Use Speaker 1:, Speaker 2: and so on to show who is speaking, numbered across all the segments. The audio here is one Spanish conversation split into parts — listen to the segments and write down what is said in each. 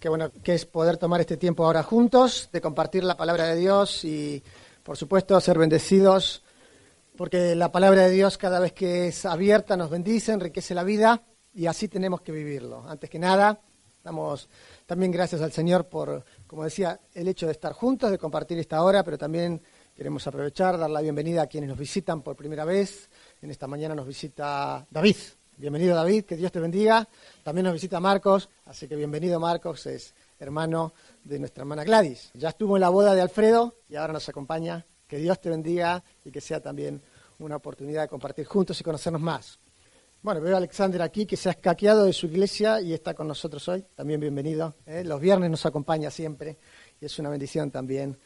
Speaker 1: Qué bueno que es poder tomar este tiempo ahora juntos, de compartir la palabra de Dios y, por supuesto, ser bendecidos, porque la palabra de Dios cada vez que es abierta nos bendice, enriquece la vida y así tenemos que vivirlo. Antes que nada, damos también gracias al Señor por, como decía, el hecho de estar juntos, de compartir esta hora, pero también queremos aprovechar, dar la bienvenida a quienes nos visitan por primera vez. En esta mañana nos visita David. Bienvenido David, que Dios te bendiga. También nos visita Marcos, así que bienvenido Marcos, es hermano de nuestra hermana Gladys. Ya estuvo en la boda de Alfredo y ahora nos acompaña. Que Dios te bendiga y que sea también una oportunidad de compartir juntos y conocernos más. Bueno, veo a Alexander aquí que se ha escaqueado de su iglesia y está con nosotros hoy. También bienvenido. ¿eh? Los viernes nos acompaña siempre y es una bendición también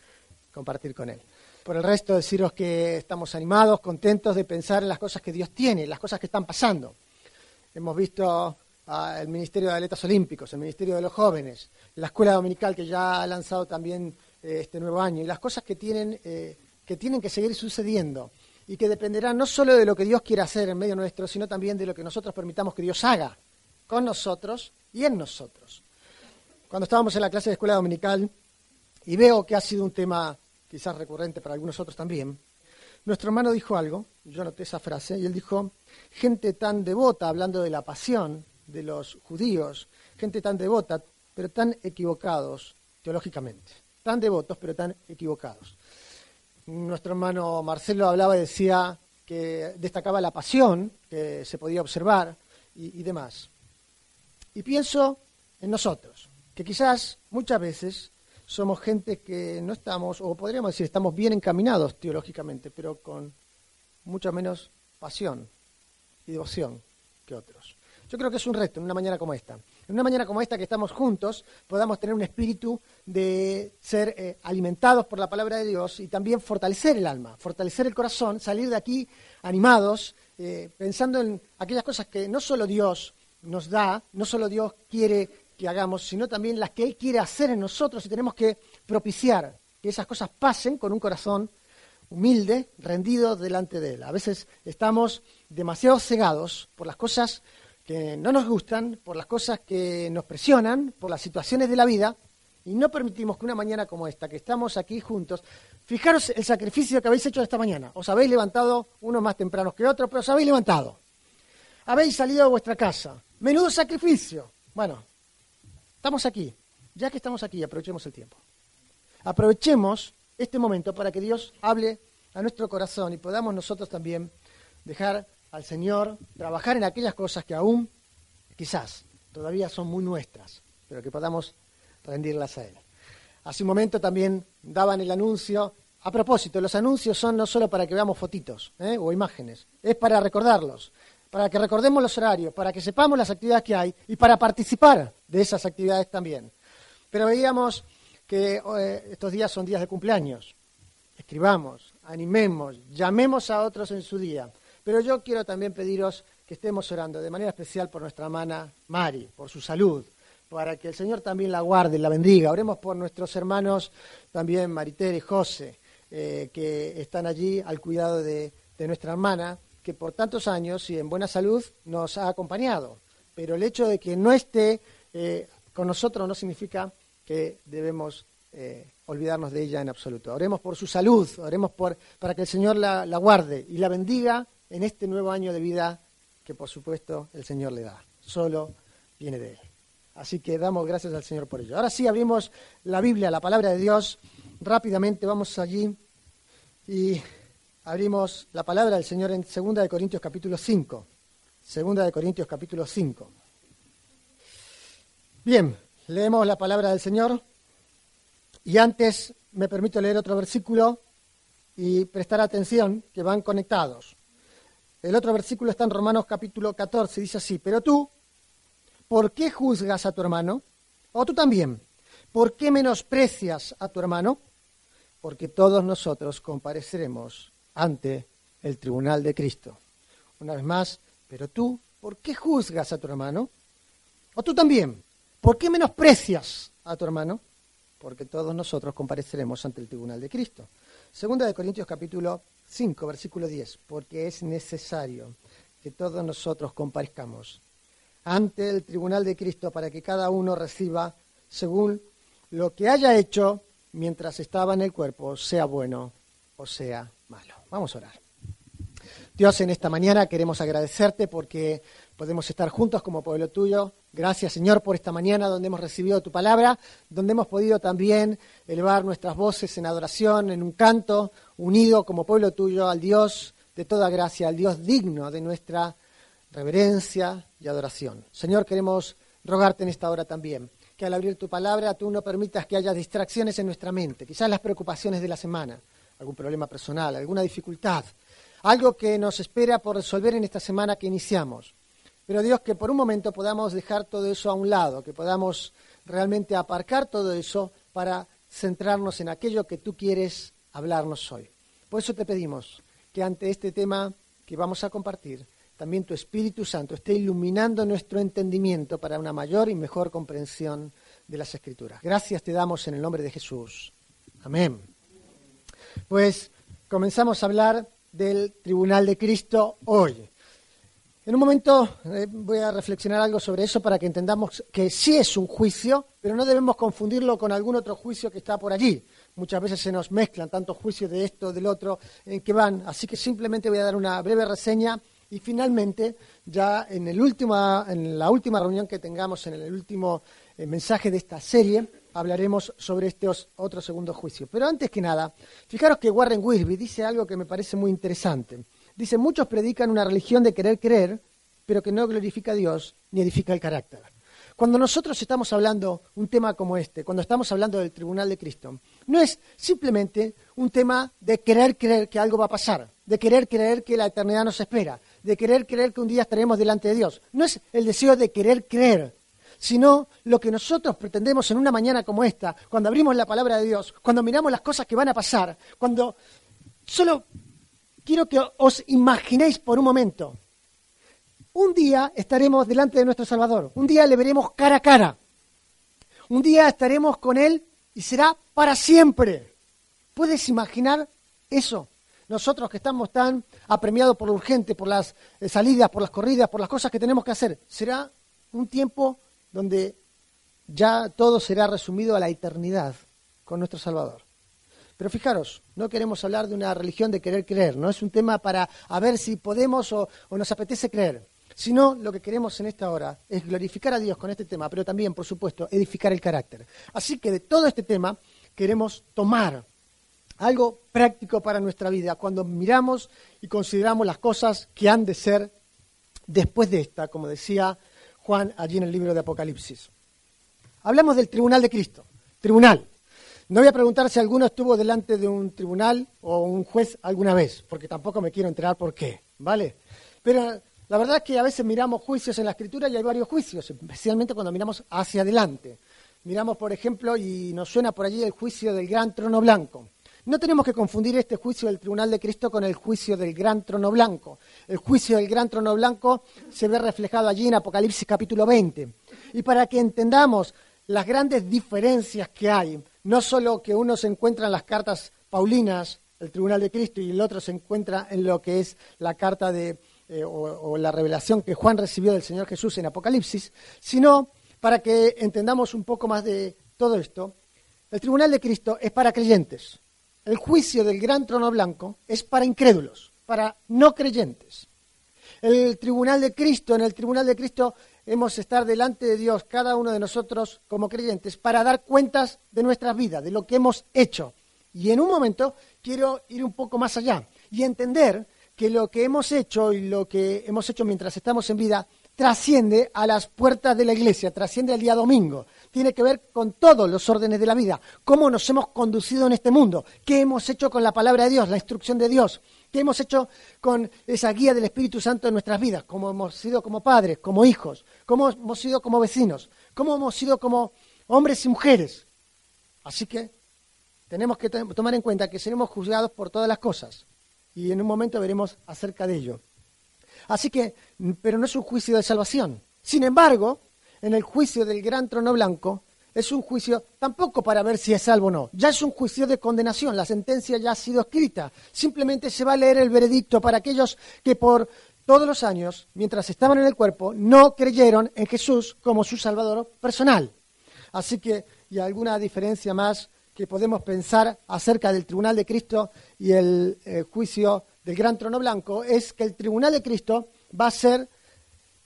Speaker 1: compartir con él. Por el resto, deciros que estamos animados, contentos de pensar en las cosas que Dios tiene, las cosas que están pasando. Hemos visto el Ministerio de Atletas Olímpicos, el Ministerio de los Jóvenes, la Escuela Dominical que ya ha lanzado también eh, este nuevo año y las cosas que tienen, eh, que tienen que seguir sucediendo y que dependerán no solo de lo que Dios quiera hacer en medio nuestro, sino también de lo que nosotros permitamos que Dios haga con nosotros y en nosotros. Cuando estábamos en la clase de escuela dominical, y veo que ha sido un tema quizás recurrente para algunos otros también, nuestro hermano dijo algo, yo anoté esa frase, y él dijo, gente tan devota, hablando de la pasión de los judíos, gente tan devota, pero tan equivocados teológicamente, tan devotos, pero tan equivocados. Nuestro hermano Marcelo hablaba y decía que destacaba la pasión que se podía observar y, y demás. Y pienso en nosotros, que quizás muchas veces somos gente que no estamos, o podríamos decir, estamos bien encaminados teológicamente, pero con mucha menos pasión y devoción que otros. Yo creo que es un reto en una mañana como esta. En una mañana como esta que estamos juntos, podamos tener un espíritu de ser eh, alimentados por la palabra de Dios y también fortalecer el alma, fortalecer el corazón, salir de aquí animados, eh, pensando en aquellas cosas que no solo Dios nos da, no solo Dios quiere que hagamos, sino también las que Él quiere hacer en nosotros y tenemos que propiciar que esas cosas pasen con un corazón humilde, rendido delante de Él. A veces estamos demasiado cegados por las cosas que no nos gustan, por las cosas que nos presionan, por las situaciones de la vida, y no permitimos que una mañana como esta, que estamos aquí juntos, fijaros el sacrificio que habéis hecho esta mañana. Os habéis levantado, unos más tempranos que otros, pero os habéis levantado. Habéis salido de vuestra casa. Menudo sacrificio. Bueno, estamos aquí. Ya que estamos aquí, aprovechemos el tiempo. Aprovechemos este momento para que Dios hable a nuestro corazón y podamos nosotros también dejar al Señor, trabajar en aquellas cosas que aún quizás todavía son muy nuestras, pero que podamos rendirlas a Él. Hace un momento también daban el anuncio. A propósito, los anuncios son no solo para que veamos fotitos ¿eh? o imágenes, es para recordarlos, para que recordemos los horarios, para que sepamos las actividades que hay y para participar de esas actividades también. Pero veíamos que eh, estos días son días de cumpleaños. Escribamos, animemos, llamemos a otros en su día. Pero yo quiero también pediros que estemos orando de manera especial por nuestra hermana Mari, por su salud, para que el Señor también la guarde, la bendiga. Oremos por nuestros hermanos también Maritere y José, eh, que están allí al cuidado de, nuestra hermana, que por tantos años y en buena salud nos ha acompañado. Pero el hecho de que no esté eh, con nosotros no significa que debemos eh, olvidarnos de ella en absoluto. Oremos por su salud, oremos por, para que el Señor la guarde y la bendiga en este nuevo año de vida que por supuesto el Señor le da. Solo viene de Él. Así que damos gracias al Señor por ello. Ahora sí abrimos la Biblia, la palabra de Dios. Rápidamente vamos allí y abrimos la palabra del Señor en 2 de Corintios capítulo 5. 2 de Corintios capítulo 5. Bien, leemos la palabra del Señor y antes me permito leer otro versículo y prestar atención que van conectados. El otro versículo está en Romanos capítulo 14, dice así, pero tú, ¿por qué juzgas a tu hermano? O tú también, ¿por qué menosprecias a tu hermano? Porque todos nosotros compareceremos ante el tribunal de Cristo. Una vez más, pero tú, ¿por qué juzgas a tu hermano? O tú también, ¿por qué menosprecias a tu hermano? Porque todos nosotros compareceremos ante el tribunal de Cristo. Segunda de Corintios capítulo 5, versículo 10, porque es necesario que todos nosotros comparezcamos ante el tribunal de Cristo para que cada uno reciba según lo que haya hecho mientras estaba en el cuerpo, sea bueno o sea malo. Vamos a orar. Dios, en esta mañana queremos agradecerte porque podemos estar juntos como pueblo tuyo. Gracias, Señor, por esta mañana donde hemos recibido tu palabra, donde hemos podido también elevar nuestras voces en adoración, en un canto, unido como pueblo tuyo al Dios de toda gracia, al Dios digno de nuestra reverencia y adoración. Señor, queremos rogarte en esta hora también que al abrir tu palabra tú no permitas que haya distracciones en nuestra mente, quizás las preocupaciones de la semana, algún problema personal, alguna dificultad, algo que nos espera por resolver en esta semana que iniciamos. Pero Dios, que por un momento podamos dejar todo eso a un lado, que podamos realmente aparcar todo eso para centrarnos en aquello que tú quieres hablarnos hoy. Por eso te pedimos que ante este tema que vamos a compartir, también tu Espíritu Santo esté iluminando nuestro entendimiento para una mayor y mejor comprensión de las Escrituras. Gracias te damos en el nombre de Jesús. Amén. Pues comenzamos a hablar del Tribunal de Cristo hoy. En un momento eh, voy a reflexionar algo sobre eso para que entendamos que sí es un juicio, pero no debemos confundirlo con algún otro juicio que está por allí. Muchas veces se nos mezclan tantos juicios de esto, del otro, en que van. Así que simplemente voy a dar una breve reseña y finalmente, ya en, el en la última reunión que tengamos, en el último eh, mensaje de esta serie, hablaremos sobre este otro segundo juicio. Pero antes que nada, fijaros que Warren Wilby dice algo que me parece muy interesante. Dice, muchos predican una religión de querer creer, pero que no glorifica a Dios ni edifica el carácter. Cuando nosotros estamos hablando un tema como este, cuando estamos hablando del tribunal de Cristo, no es simplemente un tema de querer creer que algo va a pasar, de querer creer que la eternidad nos espera, de querer creer que un día estaremos delante de Dios. No es el deseo de querer creer, sino lo que nosotros pretendemos en una mañana como esta, cuando abrimos la palabra de Dios, cuando miramos las cosas que van a pasar, cuando solo quiero que os imaginéis por un momento, un día estaremos delante de nuestro Salvador, un día le veremos cara a cara, un día estaremos con Él y será para siempre. ¿Puedes imaginar eso? Nosotros que estamos tan apremiados por lo urgente, por las eh, salidas, por las corridas, por las cosas que tenemos que hacer, será un tiempo donde ya todo será resumido a la eternidad con nuestro Salvador. Pero fijaros, no queremos hablar de una religión de querer creer, no es un tema para a ver si podemos o, o nos apetece creer, sino lo que queremos en esta hora es glorificar a Dios con este tema, pero también, por supuesto, edificar el carácter. Así que de todo este tema queremos tomar algo práctico para nuestra vida, cuando miramos y consideramos las cosas que han de ser después de esta, como decía Juan allí en el libro de Apocalipsis. Hablamos del tribunal de Cristo, tribunal. No voy a preguntar si alguno estuvo delante de un tribunal o un juez alguna vez, porque tampoco me quiero enterar por qué, ¿vale? Pero la verdad es que a veces miramos juicios en la escritura y hay varios juicios, especialmente cuando miramos hacia adelante. Miramos, por ejemplo, y nos suena por allí el juicio del gran trono blanco. No tenemos que confundir este juicio del Tribunal de Cristo con el juicio del Gran Trono Blanco. El juicio del Gran Trono Blanco se ve reflejado allí en Apocalipsis capítulo 20. Y para que entendamos las grandes diferencias que hay, no solo que uno se encuentra en las cartas paulinas, el Tribunal de Cristo, y el otro se encuentra en lo que es la carta de, eh, o la revelación que Juan recibió del Señor Jesús en Apocalipsis, sino para que entendamos un poco más de todo esto, el Tribunal de Cristo es para creyentes el juicio del gran trono blanco es para incrédulos, para no creyentes. El tribunal de Cristo, en el tribunal de Cristo hemos de estar delante de Dios, cada uno de nosotros como creyentes, para dar cuentas de nuestras vidas, de lo que hemos hecho. Y en un momento quiero ir un poco más allá y entender que lo que hemos hecho y lo que hemos hecho mientras estamos en vida trasciende a las puertas de la iglesia, trasciende al día domingo, tiene que ver con todos los órdenes de la vida, cómo nos hemos conducido en este mundo, qué hemos hecho con la palabra de Dios, la instrucción de Dios, qué hemos hecho con esa guía del Espíritu Santo en nuestras vidas, cómo hemos sido como padres, como hijos, cómo hemos sido como vecinos, cómo hemos sido como hombres y mujeres, Así que tenemos que tomar en cuenta que seremos juzgados por todas las cosas. Y en un momento veremos acerca de ello. Así que, pero no es un juicio de salvación. Sin embargo, en el juicio del gran trono blanco, es un juicio tampoco para ver si es salvo o no. Ya es un juicio de condenación. La sentencia ya ha sido escrita. Simplemente se va a leer el veredicto para aquellos que por todos los años, mientras estaban en el cuerpo, no creyeron en Jesús como su Salvador personal. Así que, y alguna diferencia más que podemos pensar acerca del tribunal de Cristo y el eh, juicio del gran trono blanco, es que el tribunal de Cristo va a ser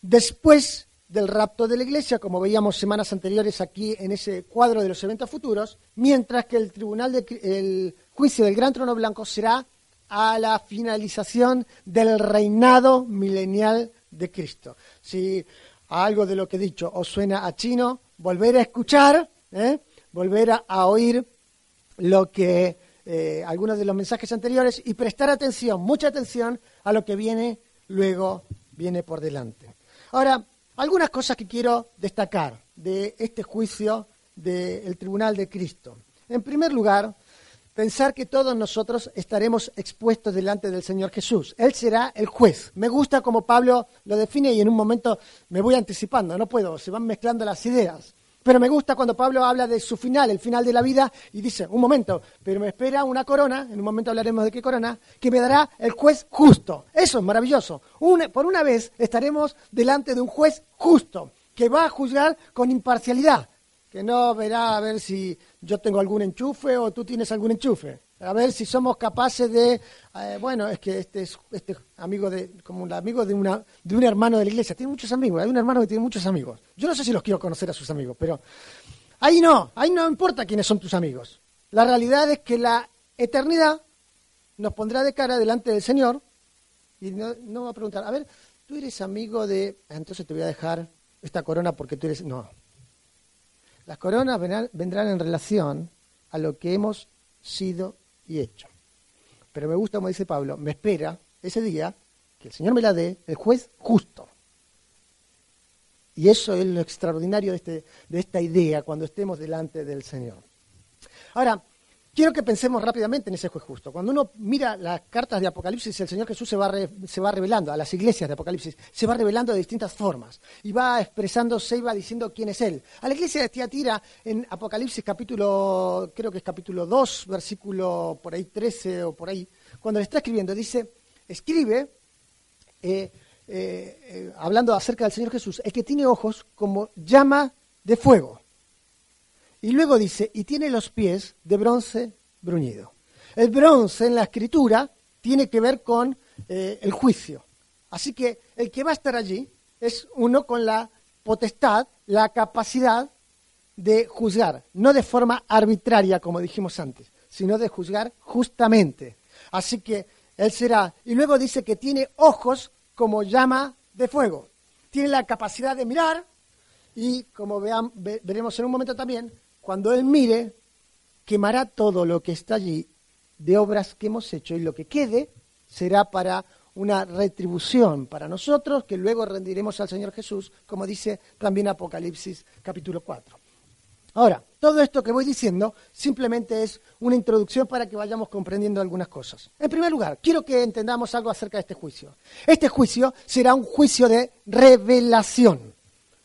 Speaker 1: después del rapto de la iglesia, como veíamos semanas anteriores aquí en ese cuadro de los eventos futuros, mientras que el tribunal de, el juicio del gran trono blanco será a la finalización del reinado milenial de Cristo. Si algo de lo que he dicho os suena a chino, volver a escuchar, ¿eh? volver a, oír lo que eh, algunos de los mensajes anteriores y prestar atención, mucha atención a lo que viene luego, viene por delante. Ahora, algunas cosas que quiero destacar de este juicio del Tribunal de Cristo. En primer lugar, pensar que todos nosotros estaremos expuestos delante del Señor Jesús. Él será el juez. Me gusta como Pablo lo define y en un momento me voy anticipando, no puedo, se van mezclando las ideas. Pero me gusta cuando Pablo habla de su final, el final de la vida, y dice, un momento, pero me espera una corona, en un momento hablaremos de qué corona, que me dará el juez justo. Eso es maravilloso. por una vez estaremos delante de un juez justo, que va a juzgar con imparcialidad, que no verá a ver si yo tengo algún enchufe o tú tienes algún enchufe a ver si somos capaces de, eh, bueno, es que este es este amigo de, como un amigo de una, de un hermano de la iglesia, tiene muchos amigos, hay un hermano que tiene muchos amigos. Yo no sé si los quiero conocer a sus amigos, pero ahí no, ahí no importa quiénes son tus amigos. La realidad es que la eternidad nos pondrá de cara delante del Señor y no, no va a preguntar, a ver, tú eres amigo de, entonces te voy a dejar esta corona porque tú eres, no. Las coronas vendrán en relación a lo que hemos sido y hecho. Pero me gusta, como dice Pablo, me espera ese día que el Señor me la dé, el juez justo. Y eso es lo extraordinario de, este, de esta idea cuando estemos delante del Señor. Ahora, quiero que pensemos rápidamente en ese juez justo. Cuando uno mira las cartas de Apocalipsis, el Señor Jesús se va, se va revelando a las iglesias de Apocalipsis, se va revelando de distintas formas y va expresándose y va diciendo quién es Él. A la iglesia de Tiatira, en Apocalipsis capítulo, creo que es capítulo 2, versículo por ahí 13 o por ahí, cuando le está escribiendo, dice, escribe, eh, eh, eh, hablando acerca del Señor Jesús, el que tiene ojos como llama de fuego y luego dice, y tiene los pies de bronce bruñido. El bronce en la escritura tiene que ver con eh, el juicio. Así que el que va a estar allí es uno con la potestad, la capacidad de juzgar, no de forma arbitraria, como dijimos antes, sino de juzgar justamente. Así que él será, y luego dice que tiene ojos como llama de fuego. Tiene la capacidad de mirar y, como vean, veremos en un momento también, cuando Él mire, quemará todo lo que está allí de obras que hemos hecho y lo que quede será para una retribución para nosotros que luego rendiremos al Señor Jesús, como dice también Apocalipsis capítulo 4. Ahora, todo esto que voy diciendo simplemente es una introducción para que vayamos comprendiendo algunas cosas. En primer lugar, quiero que entendamos algo acerca de este juicio. Este juicio será un juicio de revelación.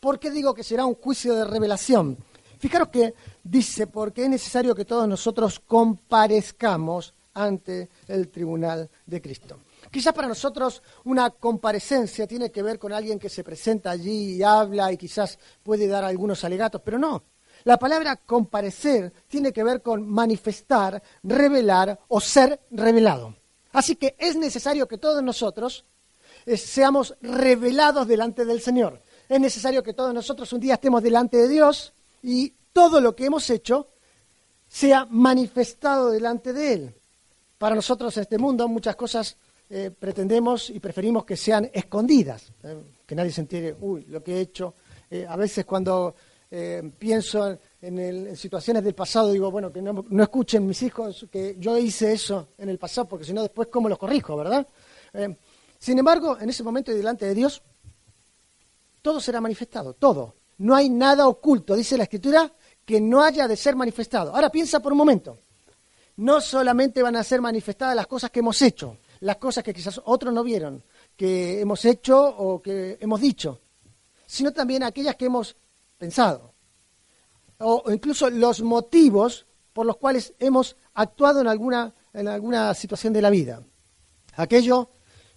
Speaker 1: ¿Por qué digo que será un juicio de revelación? Fijaros que dice, porque es necesario que todos nosotros comparezcamos ante el tribunal de Cristo. Quizás para nosotros una comparecencia tiene que ver con alguien que se presenta allí y habla y quizás puede dar algunos alegatos, pero no. La palabra comparecer tiene que ver con manifestar, revelar o ser revelado. Así que es necesario que todos nosotros eh, seamos revelados delante del Señor. Es necesario que todos nosotros un día estemos delante de Dios y todo lo que hemos hecho sea manifestado delante de Él. Para nosotros en este mundo muchas cosas eh, pretendemos y preferimos que sean escondidas, eh, que nadie se entere, uy, lo que he hecho. Eh, a veces cuando pienso en, situaciones del pasado digo, bueno, que no, no, escuchen mis hijos que yo hice eso en el pasado, porque si no después cómo los corrijo, ¿verdad? sin embargo, en ese momento y delante de Dios, todo será manifestado, todo. No hay nada oculto. Dice la Escritura que no haya de ser manifestado. Ahora piensa por un momento. No solamente van a ser manifestadas las cosas que hemos hecho, las cosas que quizás otros no vieron, que hemos hecho o que hemos dicho, sino también aquellas que hemos pensado, o incluso los motivos por los cuales hemos actuado en alguna, en alguna situación de la vida. Aquello,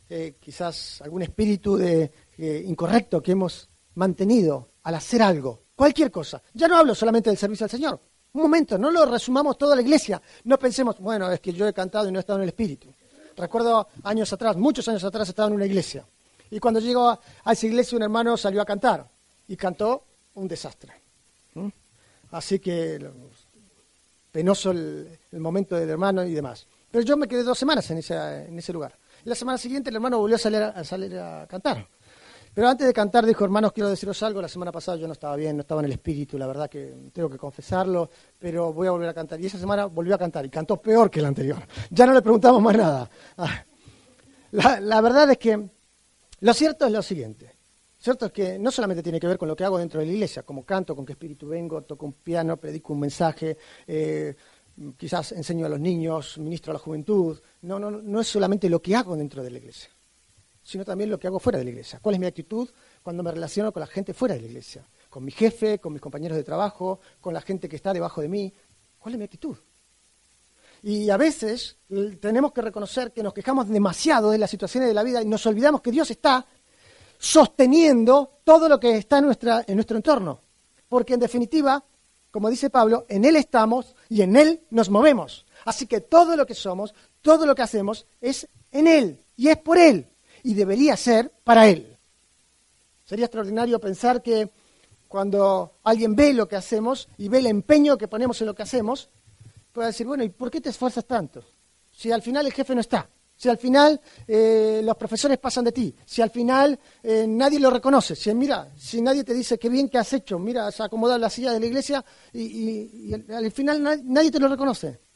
Speaker 1: eh, quizás algún espíritu de, eh, incorrecto que hemos mantenido al hacer algo, cualquier cosa. Ya no hablo solamente del servicio al Señor. Un momento, no lo resumamos toda la iglesia. No pensemos, bueno, es que yo he cantado y no he estado en el espíritu. Recuerdo años atrás, muchos años atrás, estaba en una iglesia. Y cuando llegó a, esa iglesia, un hermano salió a cantar. Y cantó un desastre. ¿Mm? Así que penoso el, momento del hermano y demás. Pero yo me quedé dos semanas en, en ese lugar. Y la semana siguiente el hermano volvió a salir a, salir a cantar. Pero antes de cantar dijo, hermanos, quiero deciros algo. La semana pasada yo no estaba bien, no estaba en el espíritu, la verdad que tengo que confesarlo, pero voy a volver a cantar. Y esa semana volvió a cantar y cantó peor que el anterior. Ya no le preguntamos más nada. Ah. La, verdad es que lo cierto es lo siguiente. Cierto es que no solamente tiene que ver con lo que hago dentro de la iglesia, como canto, con qué espíritu vengo, toco un piano, predico un mensaje, eh, quizás enseño a los niños, ministro a la juventud. No, no, no es solamente lo que hago dentro de la iglesia sino también lo que hago fuera de la iglesia. ¿Cuál es mi actitud cuando me relaciono con la gente fuera de la iglesia? Con mi jefe, con mis compañeros de trabajo, con la gente que está debajo de mí. ¿Cuál es mi actitud? Y a veces tenemos que reconocer que nos quejamos demasiado de las situaciones de la vida y nos olvidamos que Dios está sosteniendo todo lo que está en, nuestra, en nuestro entorno. Porque en definitiva, como dice Pablo, en Él estamos y en Él nos movemos. Así que todo lo que somos, todo lo que hacemos es en Él y es por Él y debería ser para Él. Sería extraordinario pensar que cuando alguien ve lo que hacemos y ve el empeño que ponemos en lo que hacemos, pueda decir, bueno, ¿y por qué te esfuerzas tanto? Si al final el jefe no está, si al final eh, los profesores pasan de ti, si al final eh, nadie lo reconoce, si mira, si nadie te dice qué bien que has hecho, mira, has acomodado la silla de la iglesia y, al final nadie te lo reconoce.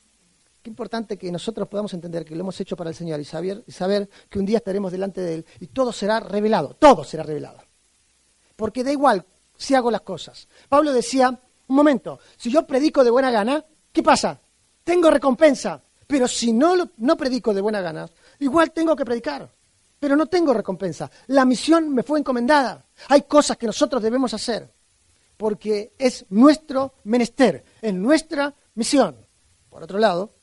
Speaker 1: Qué importante que nosotros podamos entender que lo hemos hecho para el Señor y saber, y saber que un día estaremos delante de Él y todo será revelado, todo será revelado. Porque da igual si hago las cosas. Pablo decía, un momento, si yo predico de buena gana, ¿qué pasa? Tengo recompensa, pero si no, no predico de buena gana, igual tengo que predicar, pero no tengo recompensa. La misión me fue encomendada. Hay cosas que nosotros debemos hacer, porque es nuestro menester, es nuestra misión. Por otro lado,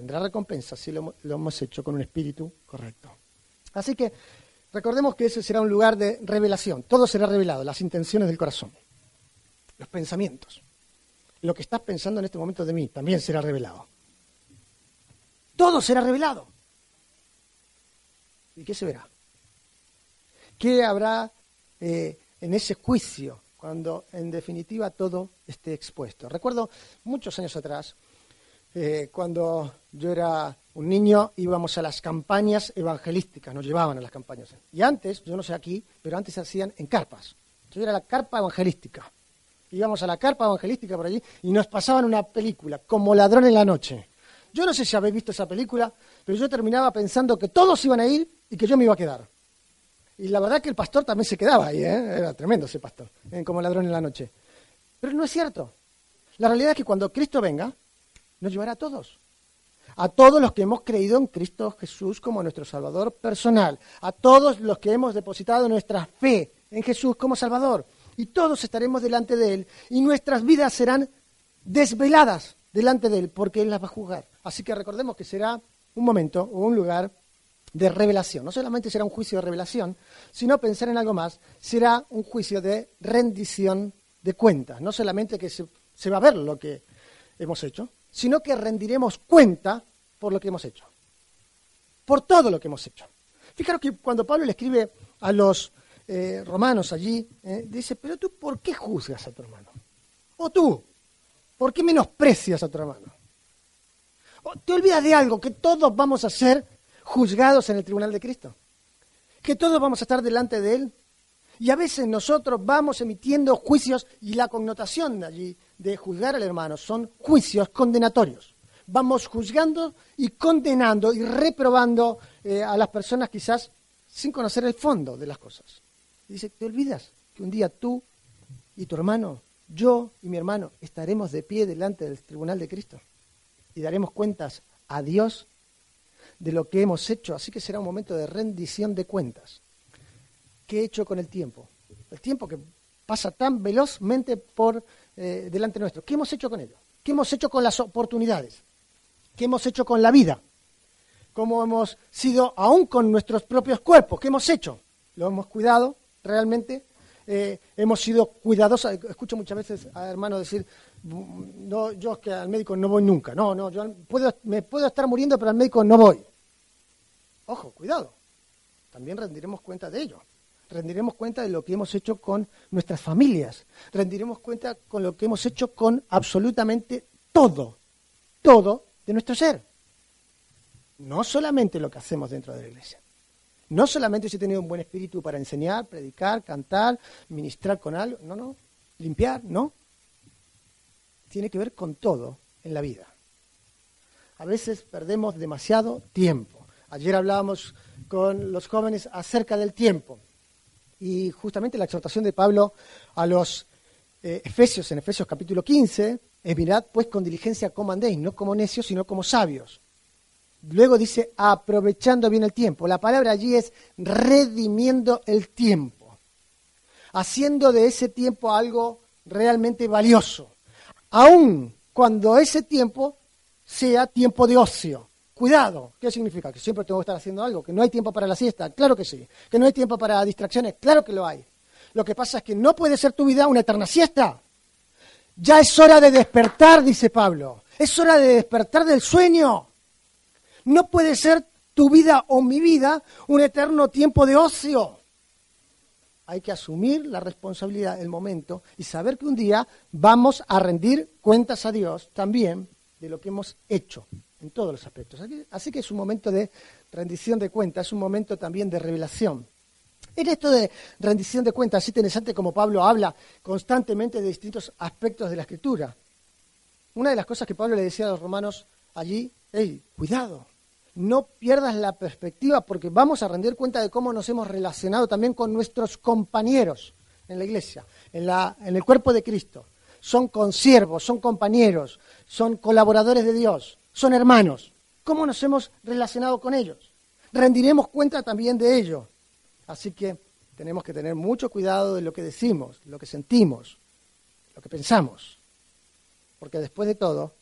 Speaker 1: tendrá recompensa si lo, hemos hecho con un espíritu correcto. Así que recordemos que ese será un lugar de revelación. Todo será revelado, las intenciones del corazón, los pensamientos. Lo que estás pensando en este momento de mí también será revelado. Todo será revelado. ¿Y qué se verá? ¿Qué habrá eh, en ese juicio cuando en definitiva todo esté expuesto? Recuerdo muchos años atrás, eh, cuando yo era un niño íbamos a las campañas evangelísticas, nos llevaban a las campañas. Y antes, yo no sé aquí, pero antes se hacían en carpas. Yo era la carpa evangelística. Íbamos a la carpa evangelística por allí y nos pasaban una película, como ladrón en la noche. Yo no sé si habéis visto esa película, pero yo terminaba pensando que todos iban a ir y que yo me iba a quedar. Y la verdad que el pastor también se quedaba ahí, ¿eh? era tremendo ese pastor, como ladrón en la noche. Pero no es cierto. La realidad es que cuando Cristo venga, nos llevará a todos. A todos los que hemos creído en Cristo Jesús como nuestro Salvador personal. A todos los que hemos depositado nuestra fe en Jesús como Salvador. Y todos estaremos delante de Él. Y nuestras vidas serán desveladas delante de Él, porque Él las va a juzgar. Así que recordemos que será un momento o un lugar de revelación. No solamente será un juicio de revelación, sino pensar en algo más, será un juicio de rendición de cuentas. No solamente que se, se va a ver lo que hemos hecho, sino que rendiremos cuenta por lo que hemos hecho, por todo lo que hemos hecho. Fijaros que cuando Pablo le escribe a los eh, romanos allí, eh, dice, pero tú, ¿por qué juzgas a tu hermano? O tú, ¿por qué menosprecias a tu hermano? O te olvidas de algo, que todos vamos a ser juzgados en el tribunal de Cristo, que todos vamos a estar delante de Él. Y a veces nosotros vamos emitiendo juicios y la connotación de allí de juzgar al hermano son juicios condenatorios. Vamos juzgando y condenando y reprobando eh, a las personas quizás sin conocer el fondo de las cosas. dice, ¿te olvidas que un día tú y tu hermano yo y mi hermano estaremos de pie delante del tribunal de Cristo y daremos cuentas a Dios de lo que hemos hecho. Así que será un momento de rendición de cuentas. ¿Qué he hecho con el tiempo? El tiempo que pasa tan velozmente por eh, delante nuestro. ¿Qué hemos hecho con ello? ¿Qué hemos hecho con las oportunidades? ¿Qué hemos hecho con la vida? ¿Cómo hemos sido aún con nuestros propios cuerpos? ¿Qué hemos hecho? ¿Lo hemos cuidado realmente? Eh, hemos sido cuidadosos. Escucho muchas veces a hermanos decir, no, yo es que al médico no voy nunca. No, no, yo me puedo estar muriendo, pero al médico no voy. Ojo, cuidado. También rendiremos cuenta de ello. Rendiremos cuenta de lo que hemos hecho con nuestras familias. Rendiremos cuenta con lo que hemos hecho con absolutamente todo, todo de nuestro ser. No solamente lo que hacemos dentro de la iglesia. No solamente si he tenido un buen espíritu para enseñar, predicar, cantar, ministrar con algo, no, no, limpiar, no. Tiene que ver con todo en la vida. A veces perdemos demasiado tiempo. Ayer hablábamos con los jóvenes acerca del tiempo y justamente la exhortación de Pablo a los eh, Efesios, en Efesios capítulo 15, es mirad pues con diligencia como andéis, no como necios, sino como sabios Luego dice aprovechando bien el tiempo. La palabra allí es redimiendo el tiempo, haciendo de ese tiempo algo realmente valioso, aun cuando ese tiempo sea tiempo de ocio. Cuidado, ¿qué significa? Que siempre tengo que estar haciendo algo, que no hay tiempo para la siesta, claro que sí, que no hay tiempo para distracciones, claro que lo hay. Lo que pasa es que no puede ser tu vida una eterna siesta. Ya es hora de despertar, dice Pablo. Es hora de despertar del sueño. No puede ser tu vida o mi vida un eterno tiempo de ocio. Hay que asumir la responsabilidad del momento y saber que un día vamos a rendir cuentas a Dios también de lo que hemos hecho en todos los aspectos. Así que es un momento de rendición de cuentas, es un momento también de revelación. En esto de rendición de cuentas, es interesante como Pablo habla constantemente de distintos aspectos de la escritura. Una de las cosas que Pablo le decía a los romanos allí, hey, cuidado, no pierdas la perspectiva porque vamos a rendir cuenta de cómo nos hemos relacionado también con nuestros compañeros en la iglesia, en, la, en el cuerpo de Cristo. Son consiervos, son compañeros, son colaboradores de Dios, son hermanos. ¿Cómo nos hemos relacionado con ellos? Rendiremos cuenta también de ello. Así que tenemos que tener mucho cuidado de lo que decimos, lo que sentimos, lo que pensamos. Porque después de todo,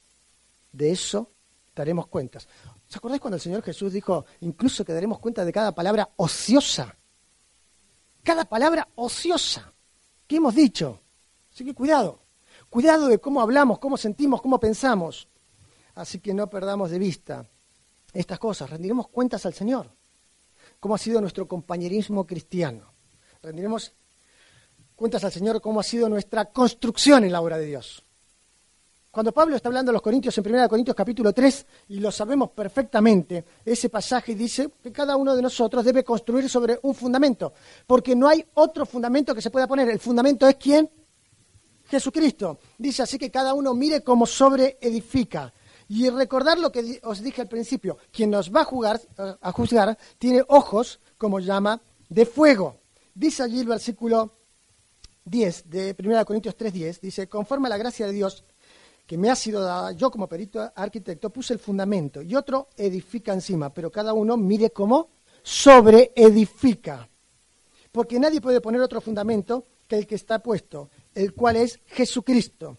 Speaker 1: de eso daremos cuentas. ¿Os acordáis cuando el Señor Jesús dijo incluso que daremos cuenta de cada palabra ociosa? Cada palabra ociosa. ¿Qué hemos dicho? Así que cuidado. Cuidado de cómo hablamos, cómo sentimos, cómo pensamos. Así que no perdamos de vista estas cosas. Rendiremos cuentas al Señor. ¿Cómo ha sido nuestro compañerismo cristiano? Rendiremos cuentas al Señor cómo ha sido nuestra construcción en la obra de Dios. Cuando Pablo está hablando a los Corintios en 1 Corintios capítulo 3, y lo sabemos perfectamente, ese pasaje dice que cada uno de nosotros debe construir sobre un fundamento, porque no hay otro fundamento que se pueda poner. El fundamento es quién? Jesucristo. Dice así que cada uno mire cómo sobre edifica. Y recordar lo que os dije al principio, quien nos va a, jugar, a juzgar tiene ojos como llama de fuego. Dice allí el versículo 10 de 1 Corintios 3.10, dice, conforme a la gracia de Dios, que me ha sido dada, yo como perito arquitecto puse el fundamento y otro edifica encima, pero cada uno mire cómo sobre edifica. Porque nadie puede poner otro fundamento que el que está puesto, el cual es Jesucristo.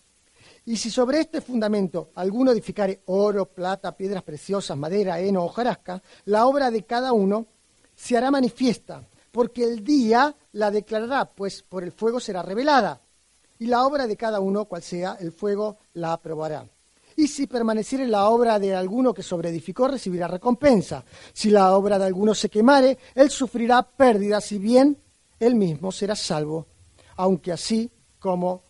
Speaker 1: Y si sobre este fundamento alguno edificare oro, plata, piedras preciosas, madera, heno o jarasca, la obra de cada uno se hará manifiesta, porque el día la declarará, pues por el fuego será revelada y la obra de cada uno, cual sea, el fuego la aprobará. Y si permaneciere la obra de alguno que sobreedificó, recibirá recompensa. Si la obra de alguno se quemare, él sufrirá pérdida, si bien él mismo será salvo, aunque así como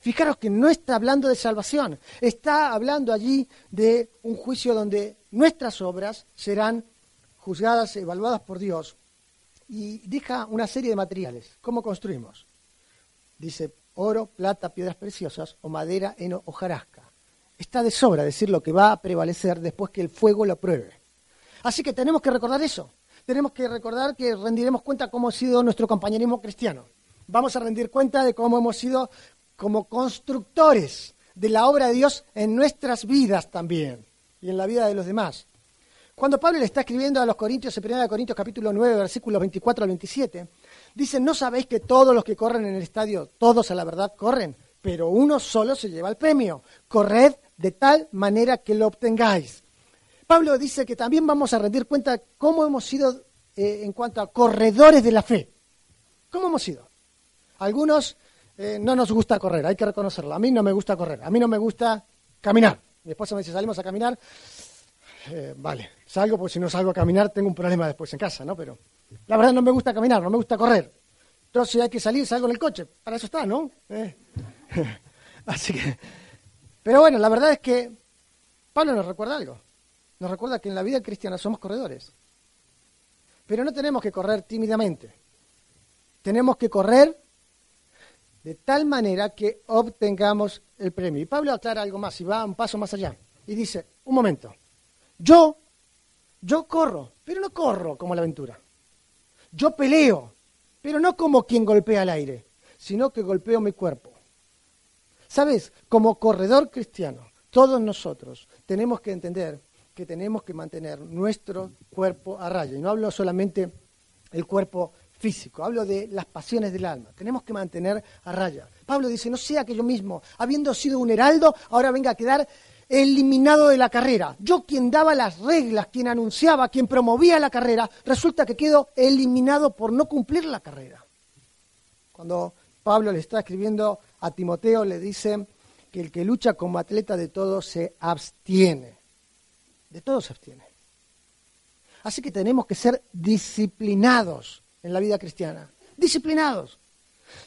Speaker 1: Fijaros que no está hablando de salvación, está hablando allí de un juicio donde nuestras obras serán juzgadas, evaluadas por Dios. Y deja una serie de materiales. ¿Cómo construimos? Dice, oro, plata, piedras preciosas o madera, heno o jarasca. Está de sobra decir lo que va a prevalecer después que el fuego lo pruebe. Así que tenemos que recordar eso. Tenemos que recordar que rendiremos cuenta cómo ha sido nuestro compañerismo cristiano. Vamos a rendir cuenta de cómo hemos sido como constructores de la obra de Dios en nuestras vidas también y en la vida de los demás. Cuando Pablo le está escribiendo a los Corintios, en 1 Corintios capítulo 9, versículos 24 al 27, dice, ¿no sabéis que todos los que corren en el estadio, todos a la verdad corren? Pero uno solo se lleva el premio. Corred de tal manera que lo obtengáis. Pablo dice que también vamos a rendir cuenta cómo hemos sido eh, en cuanto a corredores de la fe. ¿Cómo hemos sido? Algunos eh, no nos gusta correr, hay que reconocerlo. A mí no me gusta correr, a mí no me gusta caminar. Mi esposa me dice, salimos a caminar. Eh, vale, salgo porque si no salgo a caminar tengo un problema después en casa, ¿no? Pero la verdad no me gusta caminar, no me gusta correr. Entonces si hay que salir, salgo en el coche. Para eso está, ¿no? Así que... Pero bueno, la verdad es que Pablo nos recuerda algo. Nos recuerda que en la vida cristiana somos corredores. Pero no tenemos que correr tímidamente. Tenemos que correr de tal manera que obtengamos el premio. Y Pablo aclara algo más y va un paso más allá. Y dice, un momento, yo, yo corro, pero no corro como la aventura. Yo peleo, pero no como quien golpea el aire, sino que golpeo mi cuerpo. ¿Sabes? Como corredor cristiano, todos nosotros tenemos que entender que tenemos que mantener nuestro cuerpo a raya. Y no hablo solamente el cuerpo físico, hablo de las pasiones del alma. Tenemos que mantener a raya. Pablo dice, no sea que yo mismo, habiendo sido un heraldo, ahora venga a quedar eliminado de la carrera. Yo quien daba las reglas, quien anunciaba, quien promovía la carrera, resulta que quedo eliminado por no cumplir la carrera. Cuando Pablo le está escribiendo a Timoteo, le dice que el que lucha como atleta de todo se abstiene. De todo se abstiene. Así que tenemos que ser disciplinados en la vida cristiana. Disciplinados.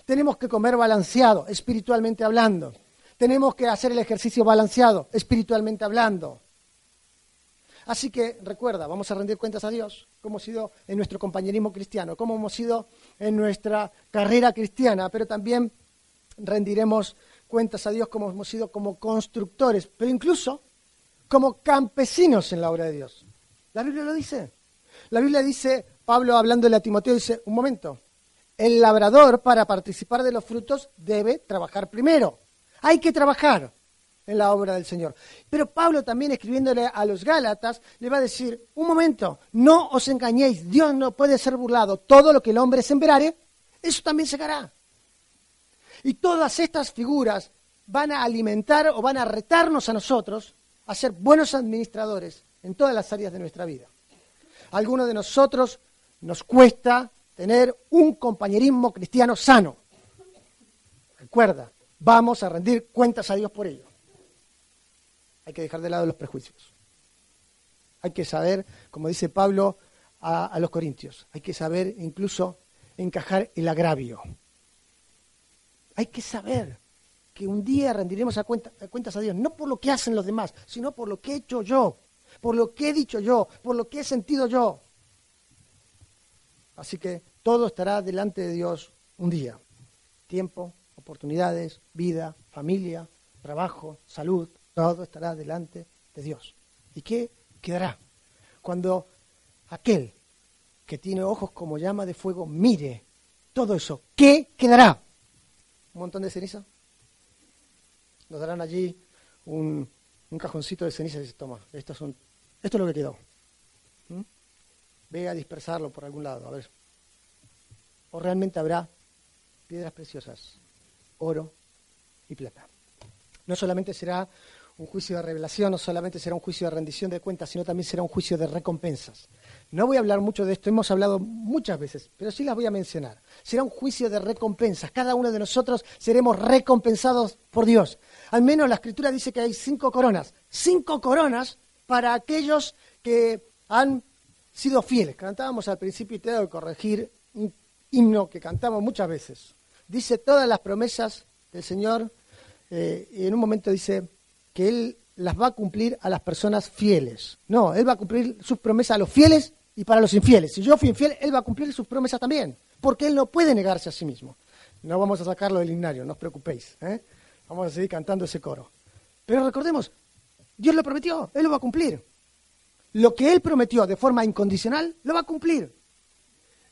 Speaker 1: Tenemos que comer balanceado, espiritualmente hablando. Tenemos que hacer el ejercicio balanceado, espiritualmente hablando. Así que recuerda, vamos a rendir cuentas a Dios, cómo hemos sido en nuestro compañerismo cristiano, cómo hemos sido en nuestra carrera cristiana, pero también rendiremos cuentas a Dios como hemos sido como constructores, pero incluso como campesinos en la obra de Dios. La Biblia lo dice. La Biblia dice, Pablo hablándole a Timoteo dice, un momento, el labrador para participar de los frutos debe trabajar primero. Hay que trabajar en la obra del Señor. Pero Pablo también escribiéndole a los Gálatas le va a decir, un momento, no os engañéis, Dios no puede ser burlado. Todo lo que el hombre sembrare, eso también segará. Y todas estas figuras van a alimentar o van a retarnos a nosotros a ser buenos administradores en todas las áreas de nuestra vida. Algunos de nosotros nos cuesta tener un compañerismo cristiano sano. Recuerda, vamos a rendir cuentas a Dios por ello. Hay que dejar de lado los prejuicios. Hay que saber, como dice Pablo a, los Corintios, hay que saber incluso encajar el agravio. Hay que saber que un día rendiremos a cuentas a Dios, no por lo que hacen los demás, sino por lo que he hecho yo, por lo que he dicho yo, por lo que he sentido yo. Así que todo estará delante de Dios un día. Tiempo, oportunidades, vida, familia, trabajo, salud, todo estará delante de Dios. ¿Y qué quedará? Cuando aquel que tiene ojos como llama de fuego mire todo eso, ¿qué quedará? ¿Un montón de ceniza? Nos darán allí un, cajoncito de ceniza y dice, toma, esto, son, esto es lo que quedó. Ve a dispersarlo por algún lado, a ver. O realmente habrá piedras preciosas, oro y plata. No solamente será un juicio de revelación, no solamente será un juicio de rendición de cuentas, sino también será un juicio de recompensas. No voy a hablar mucho de esto, hemos hablado muchas veces, pero sí las voy a mencionar. Será un juicio de recompensas. Cada uno de nosotros seremos recompensados por Dios. Al menos la escritura dice que hay cinco coronas. Cinco coronas para aquellos que han sido fieles. Cantábamos al principio y tengo que corregir un himno que cantamos muchas veces. Dice todas las promesas del Señor eh, y en un momento dice que Él las va a cumplir a las personas fieles. No, Él va a cumplir sus promesas a los fieles y para los infieles. Si yo fui infiel, Él va a cumplir sus promesas también, porque Él no puede negarse a sí mismo. No vamos a sacarlo del himnario, no os preocupéis. ¿eh? Vamos a seguir cantando ese coro. Pero recordemos, Dios lo prometió, Él lo va a cumplir lo que Él prometió de forma incondicional, lo va a cumplir,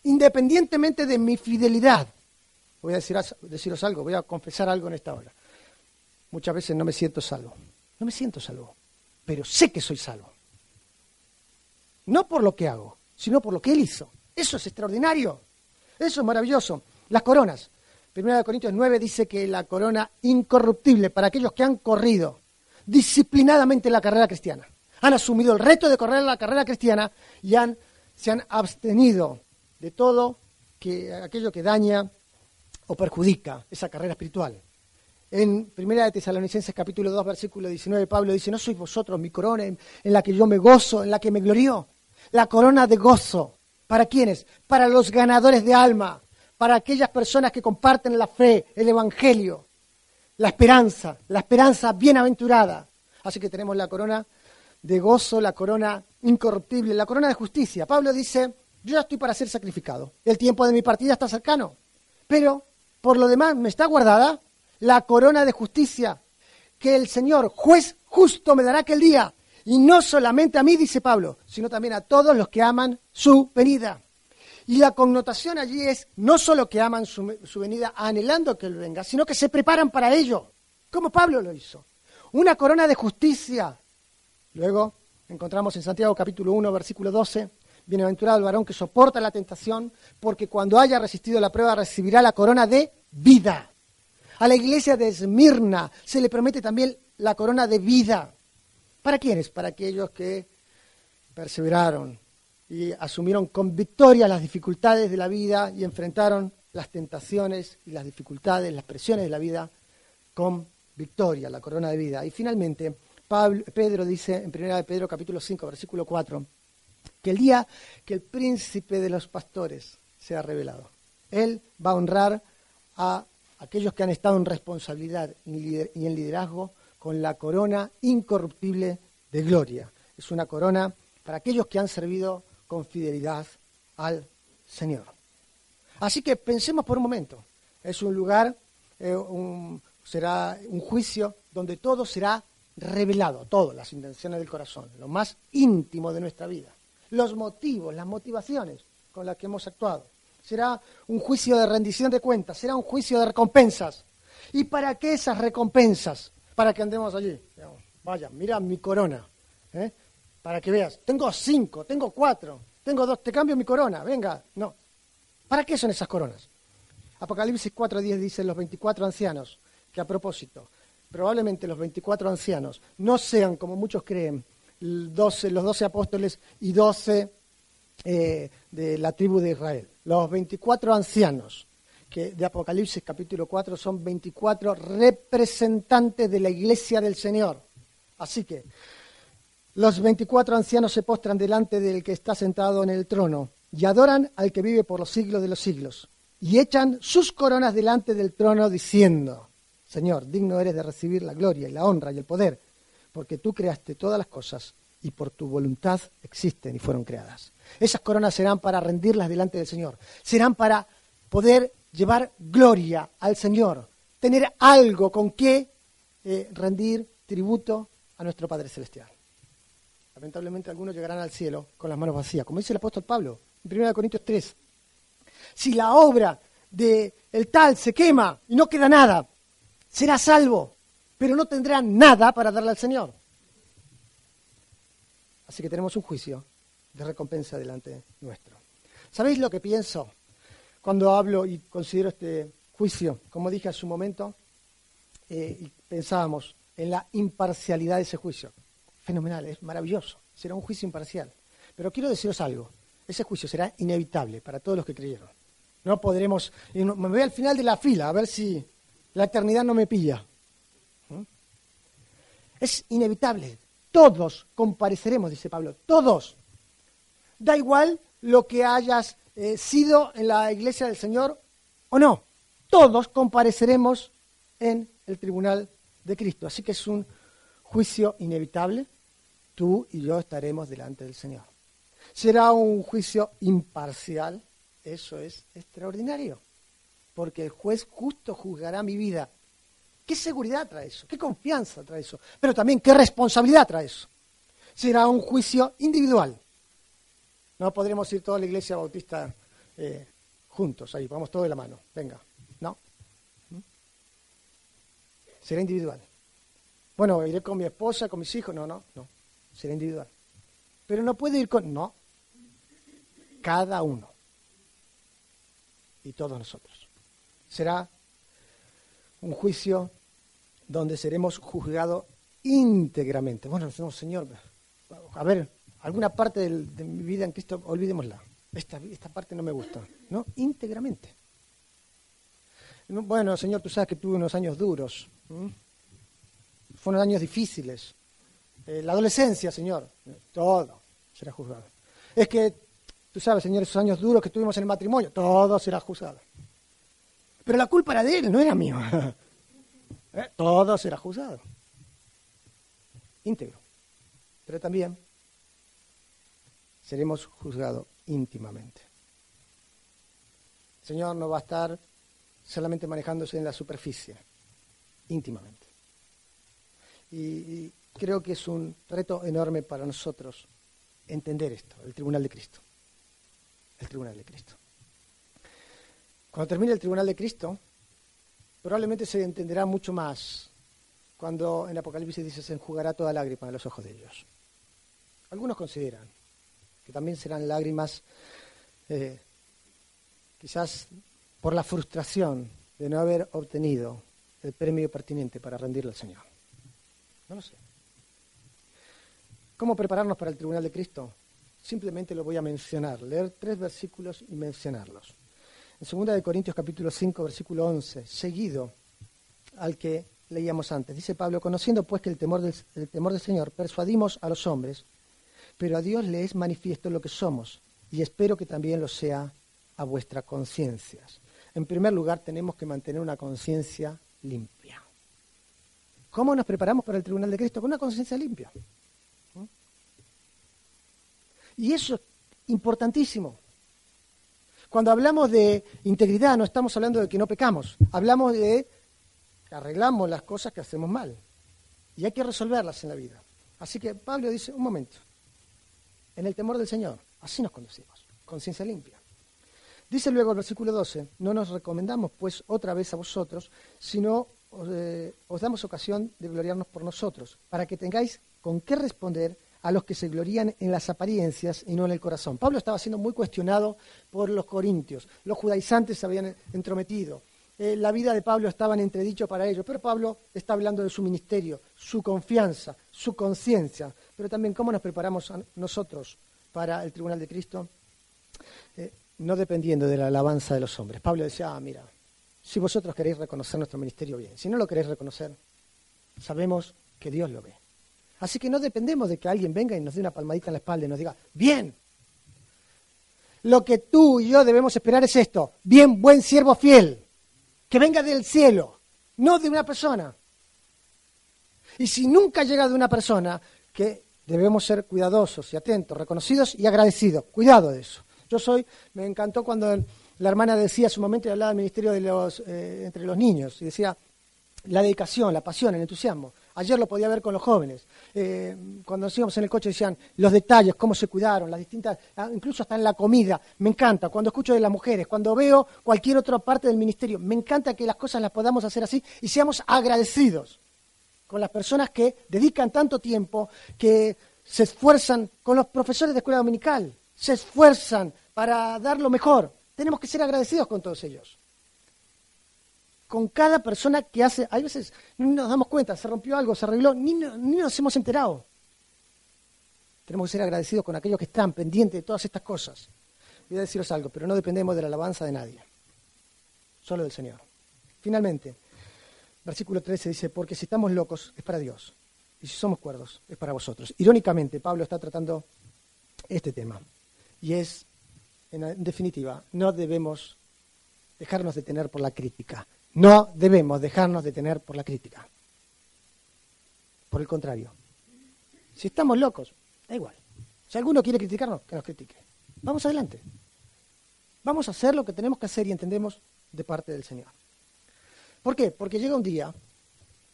Speaker 1: independientemente de mi fidelidad. voy a decir, deciros algo, voy a confesar algo en esta hora. Muchas veces no me siento salvo. No me siento salvo, pero sé que soy salvo. No por lo que hago, sino por lo que Él hizo. Eso es extraordinario. Eso es maravilloso. Las coronas. Primera de Corintios 9 dice que la corona incorruptible para aquellos que han corrido disciplinadamente la carrera cristiana. Han asumido el reto de correr la carrera cristiana y se han abstenido de todo que, aquello que daña o perjudica esa carrera espiritual. En Primera de Tesalonicenses capítulo 2 versículo 19 Pablo dice, no sois vosotros mi corona en, en la que yo me gozo, en la que me glorío. La corona de gozo. ¿Para quiénes? Para los ganadores de alma, para aquellas personas que comparten la fe, el Evangelio, la esperanza, la esperanza bienaventurada. Así que tenemos la corona de gozo, la corona incorruptible, la corona de justicia. Pablo dice, yo ya estoy para ser sacrificado, el tiempo de mi partida está cercano, pero por lo demás me está guardada la corona de justicia que el Señor, juez justo, me dará aquel día. Y no solamente a mí, dice Pablo, sino también a todos los que aman su venida. Y la connotación allí es no solo que aman su, venida anhelando que Él venga, sino que se preparan para ello, como Pablo lo hizo. Una corona de justicia. Luego encontramos en Santiago capítulo 1, versículo 12, Bienaventurado el varón que soporta la tentación, porque cuando haya resistido la prueba recibirá la corona de vida. A la iglesia de Esmirna se le promete también la corona de vida. ¿Para quiénes? Para aquellos que perseveraron y asumieron con victoria las dificultades de la vida y enfrentaron las tentaciones y las dificultades, las presiones de la vida con victoria, la corona de vida. Y finalmente, Pedro dice en 1 de Pedro capítulo 5, versículo 4, que el día que el príncipe de los pastores sea revelado, él va a honrar a aquellos que han estado en responsabilidad y en liderazgo con la corona incorruptible de gloria. Es una corona para aquellos que han servido con fidelidad al Señor. Así que pensemos por un momento. Es un lugar, eh, será un juicio donde todo será revelado, todas las intenciones del corazón, lo más íntimo de nuestra vida, los motivos, las motivaciones con las que hemos actuado. Será un juicio de rendición de cuentas, será un juicio de recompensas. ¿Y para qué esas recompensas? Para que andemos allí. Vaya, mira mi corona. ¿eh? Para que veas, tengo cinco, tengo cuatro, tengo dos, te cambio mi corona, venga. No. ¿Para qué son esas coronas? Apocalipsis 4.10 dice los 24 ancianos, que a propósito, probablemente los 24 ancianos no sean, como muchos creen, 12, los 12 apóstoles y 12 eh, de la tribu de Israel. Los 24 ancianos que de Apocalipsis capítulo 4 son 24 representantes de la iglesia del Señor. Así que los 24 ancianos se postran delante del que está sentado en el trono y adoran al que vive por los siglos de los siglos y echan sus coronas delante del trono diciendo, Señor, digno eres de recibir la gloria y la honra y el poder, porque tú creaste todas las cosas y por tu voluntad existen y fueron creadas. Esas coronas serán para rendirlas delante del Señor, serán para poder llevar gloria al Señor, tener algo con que eh, rendir tributo a nuestro Padre Celestial. Lamentablemente algunos llegarán al cielo con las manos vacías, como dice el apóstol Pablo en 1 Corintios 3. Si la obra de el tal se quema y no queda nada, será salvo, pero no tendrá nada para darle al Señor. Así que tenemos un juicio de recompensa delante nuestro. ¿Sabéis lo que pienso cuando hablo y considero este juicio? Como dije hace un momento, eh, pensábamos en la imparcialidad de ese juicio fenomenal, es maravilloso, será un juicio imparcial. Pero quiero deciros algo, ese juicio será inevitable para todos los que creyeron. No podremos, me voy al final de la fila a ver si la eternidad no me pilla. ¿Mm? Es inevitable, todos compareceremos, dice Pablo, todos. Da igual lo que hayas eh, sido en la iglesia del Señor o no, todos compareceremos en el tribunal de Cristo. Así que es un juicio inevitable, tú y yo estaremos delante del Señor. Será un juicio imparcial, eso es extraordinario, porque el juez justo juzgará mi vida. ¿Qué seguridad trae eso? ¿Qué confianza trae eso? Pero también, ¿qué responsabilidad trae eso? Será un juicio individual. No podremos ir toda la iglesia bautista eh, juntos, ahí, vamos todos de la mano. Venga, no. Será individual. Bueno, iré con mi esposa, con mis hijos. No, no, no. Será individual. Pero no puede ir con... No. Cada uno. Y todos nosotros. Será un juicio donde seremos juzgados íntegramente. Bueno, no, Señor, a ver, alguna parte de mi vida en Cristo, olvidémosla. Esta, esta parte no me gusta. ¿No? Íntegramente. Bueno, Señor, tú sabes que tuve unos años duros. Fueron años difíciles. Eh, la adolescencia, Señor, todo será juzgado. Es que, tú sabes, Señor, esos años duros que tuvimos en el matrimonio, todo será juzgado. Pero la culpa era de él, no era mía. Eh, todo será juzgado. Íntegro. Pero también seremos juzgados íntimamente. El Señor no va a estar solamente manejándose en la superficie, íntimamente. Y, creo que es un reto enorme para nosotros entender esto, el tribunal de Cristo. El tribunal de Cristo. Cuando termine el tribunal de Cristo, probablemente se entenderá mucho más cuando en Apocalipsis dice se enjugará toda lágrima de los ojos de ellos. Algunos consideran que también serán lágrimas eh, quizás por la frustración de no haber obtenido el premio pertinente para rendirle al Señor. No lo sé. ¿Cómo prepararnos para el tribunal de Cristo? Simplemente lo voy a mencionar, leer tres versículos y mencionarlos. En 2 Corintios capítulo 5, versículo 11, seguido al que leíamos antes. Dice Pablo, conociendo pues que el temor del, el temor del Señor persuadimos a los hombres, pero a Dios le es manifiesto lo que somos, y espero que también lo sea a vuestras conciencias. En primer lugar, tenemos que mantener una conciencia limpia. ¿Cómo nos preparamos para el tribunal de Cristo? Con una conciencia limpia. ¿Mm? Y eso es importantísimo. Cuando hablamos de integridad, no estamos hablando de que no pecamos, hablamos de que arreglamos las cosas que hacemos mal. Y hay que resolverlas en la vida. Así que Pablo dice, un momento, en el temor del Señor, así nos conducimos, conciencia limpia. Dice luego el versículo 12, no nos recomendamos pues otra vez a vosotros, sino eh, os damos ocasión de gloriarnos por nosotros, para que tengáis con qué responder a los que se glorían en las apariencias y no en el corazón. Pablo estaba siendo muy cuestionado por los corintios, los judaizantes se habían entrometido, eh, la vida de Pablo estaba en entredicho para ellos, pero Pablo está hablando de su ministerio, su confianza, su conciencia, pero también cómo nos preparamos nosotros para el tribunal de Cristo. Eh, no dependiendo de la alabanza de los hombres. Pablo decía, ah, mira, si vosotros queréis reconocer nuestro ministerio bien, si no lo queréis reconocer, sabemos que Dios lo ve. Así que no dependemos de que alguien venga y nos dé una palmadita en la espalda y nos diga, bien, lo que tú y yo debemos esperar es esto, bien, buen siervo fiel, que venga del cielo, no de una persona. Y si nunca llega de una persona, que debemos ser cuidadosos y atentos, reconocidos y agradecidos. Cuidado de eso. Yo soy, me encantó cuando la hermana decía su momento y hablaba del ministerio de los, eh, entre los niños y decía la dedicación, la pasión, el entusiasmo. Ayer lo podía ver con los jóvenes. Eh, cuando nos íbamos en el coche decían los detalles, cómo se cuidaron, las distintas, ah, incluso hasta en la comida. Me encanta. Cuando escucho de las mujeres, cuando veo cualquier otra parte del ministerio, me encanta que las cosas las podamos hacer así y seamos agradecidos con las personas que dedican tanto tiempo, que se esfuerzan con los profesores de escuela dominical, se esfuerzan para dar lo mejor. Tenemos que ser agradecidos con todos ellos. Con cada persona que hace, hay veces ni nos damos cuenta, se rompió algo, se arregló, ni, ni nos hemos enterado. Tenemos que ser agradecidos con aquellos que están pendientes de todas estas cosas. Voy a deciros algo, pero no dependemos de la alabanza de nadie, solo del Señor. Finalmente, versículo 13 dice, porque si estamos locos es para Dios, y si somos cuerdos es para vosotros. Irónicamente, Pablo está tratando este tema, y es en definitiva, no debemos dejarnos detener por la crítica. No debemos dejarnos detener por la crítica. Por el contrario, si estamos locos, da igual. Si alguno quiere criticarnos, que nos critique. Vamos adelante. Vamos a hacer lo que tenemos que hacer y entendemos de parte del Señor. ¿Por qué? Porque llega un día,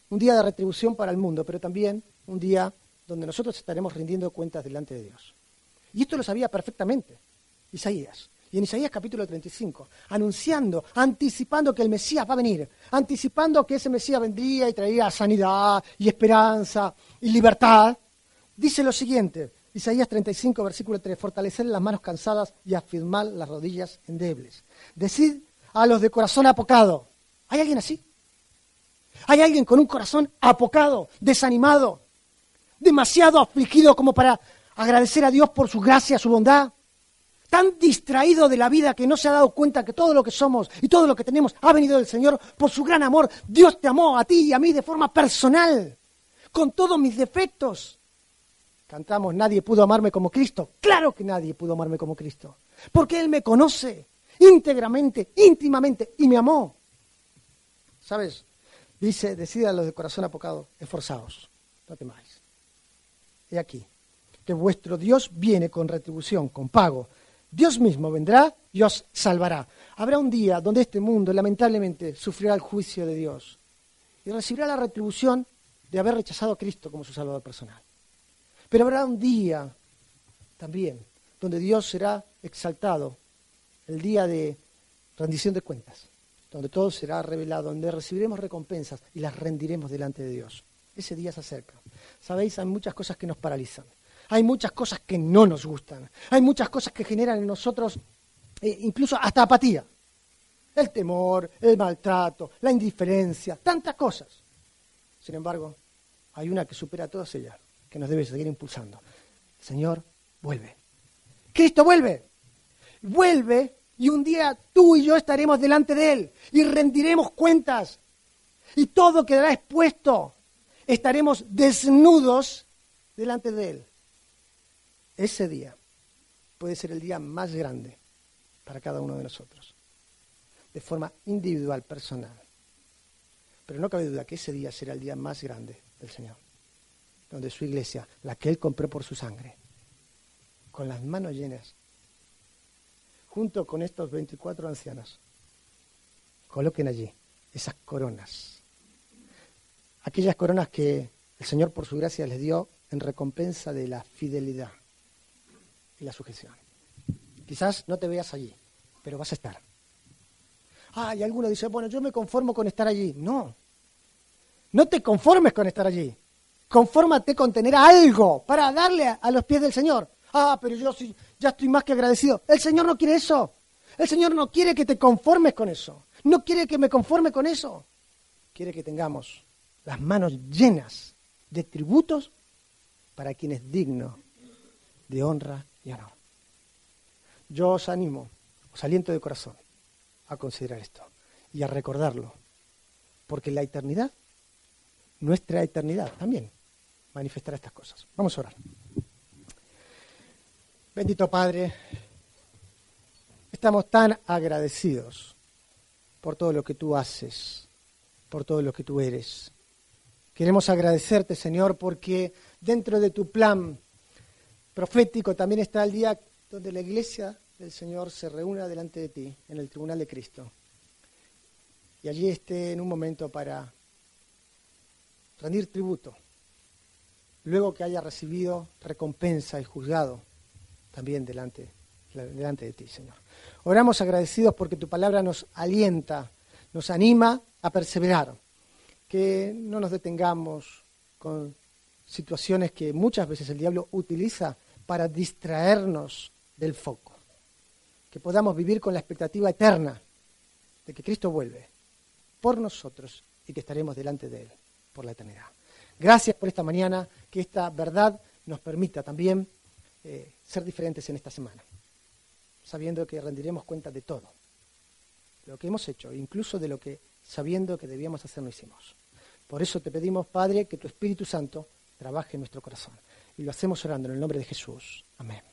Speaker 1: un día de retribución para el mundo, pero también un día donde nosotros estaremos rindiendo cuentas delante de Dios. Y esto lo sabía perfectamente. Isaías. Y en Isaías capítulo 35, anunciando, anticipando que el Mesías va a venir, anticipando que ese Mesías vendría y traería sanidad y esperanza y libertad, dice lo siguiente, Isaías 35, versículo 3, fortalecer las manos cansadas y afirmar las rodillas endebles. Decid a los de corazón apocado, ¿hay alguien así? ¿Hay alguien con un corazón apocado, desanimado, demasiado afligido como para agradecer a Dios por su gracia, su bondad? Tan distraído de la vida que no se ha dado cuenta que todo lo que somos y todo lo que tenemos ha venido del Señor por su gran amor. Dios te amó a ti y a mí de forma personal, con todos mis defectos. Cantamos, nadie pudo amarme como Cristo. Claro que nadie pudo amarme como Cristo, porque Él me conoce íntegramente, íntimamente, y me amó. ¿Sabes? Dice, decida los de corazón apocado, esforzaos, no temáis. He aquí, que vuestro Dios viene con retribución, con pago, Dios mismo vendrá y os salvará. Habrá un día donde este mundo lamentablemente sufrirá el juicio de Dios y recibirá la retribución de haber rechazado a Cristo como su Salvador personal. Pero habrá un día también donde Dios será exaltado, el día de rendición de cuentas, donde todo será revelado, donde recibiremos recompensas y las rendiremos delante de Dios. Ese día se acerca. Sabéis, hay muchas cosas que nos paralizan. Hay muchas cosas que no nos gustan. Hay muchas cosas que generan en nosotros eh, incluso hasta apatía. El temor, el maltrato, la indiferencia, tantas cosas. Sin embargo, hay una que supera todas ellas, que nos debe seguir impulsando. Señor vuelve. Cristo vuelve. Vuelve y un día tú y yo estaremos delante de Él y rendiremos cuentas. Y todo quedará expuesto. Estaremos desnudos delante de Él. Ese día puede ser el día más grande para cada uno de nosotros, de forma individual, personal. Pero no cabe duda que ese día será el día más grande del Señor, donde su iglesia, la que Él compró por su sangre, con las manos llenas, junto con estos 24 ancianos, coloquen allí esas coronas, aquellas coronas que el Señor por su gracia les dio en recompensa de la fidelidad y la sujeción. Quizás no te veas allí, pero vas a estar. Ah, y alguno dice, bueno, yo me conformo con estar allí. No, no te conformes con estar allí. Confórmate con tener algo para darle a, los pies del Señor. Ah, pero yo sí, ya estoy más que agradecido. El Señor no quiere eso. El Señor no quiere que te conformes con eso. No quiere que me conforme con eso. Quiere que tengamos las manos llenas de tributos para quien es digno de honra ya no. Yo os animo, os aliento de corazón a considerar esto y a recordarlo, porque la eternidad, nuestra eternidad también, manifestará estas cosas. Vamos a orar. Bendito Padre, estamos tan agradecidos por todo lo que tú haces, por todo lo que tú eres. Queremos agradecerte, Señor, porque dentro de tu plan profético también está el día donde la iglesia del Señor se reúna delante de ti, en el tribunal de Cristo. Y allí esté en un momento para rendir tributo, luego que haya recibido recompensa y juzgado también delante, delante de ti, Señor. Oramos agradecidos porque tu palabra nos alienta, nos anima a perseverar, que no nos detengamos con situaciones que muchas veces el diablo utiliza para distraernos del foco. Que podamos vivir con la expectativa eterna de que Cristo vuelve por nosotros y que estaremos delante de Él por la eternidad. Gracias por esta mañana, que esta verdad nos permita también eh, ser diferentes en esta semana, sabiendo que rendiremos cuenta de todo, lo que hemos hecho, incluso de lo que sabiendo que debíamos hacer no hicimos. Por eso te pedimos, Padre, que tu Espíritu Santo trabaje en nuestro corazón. Y lo hacemos orando en el nombre de Jesús. Amén.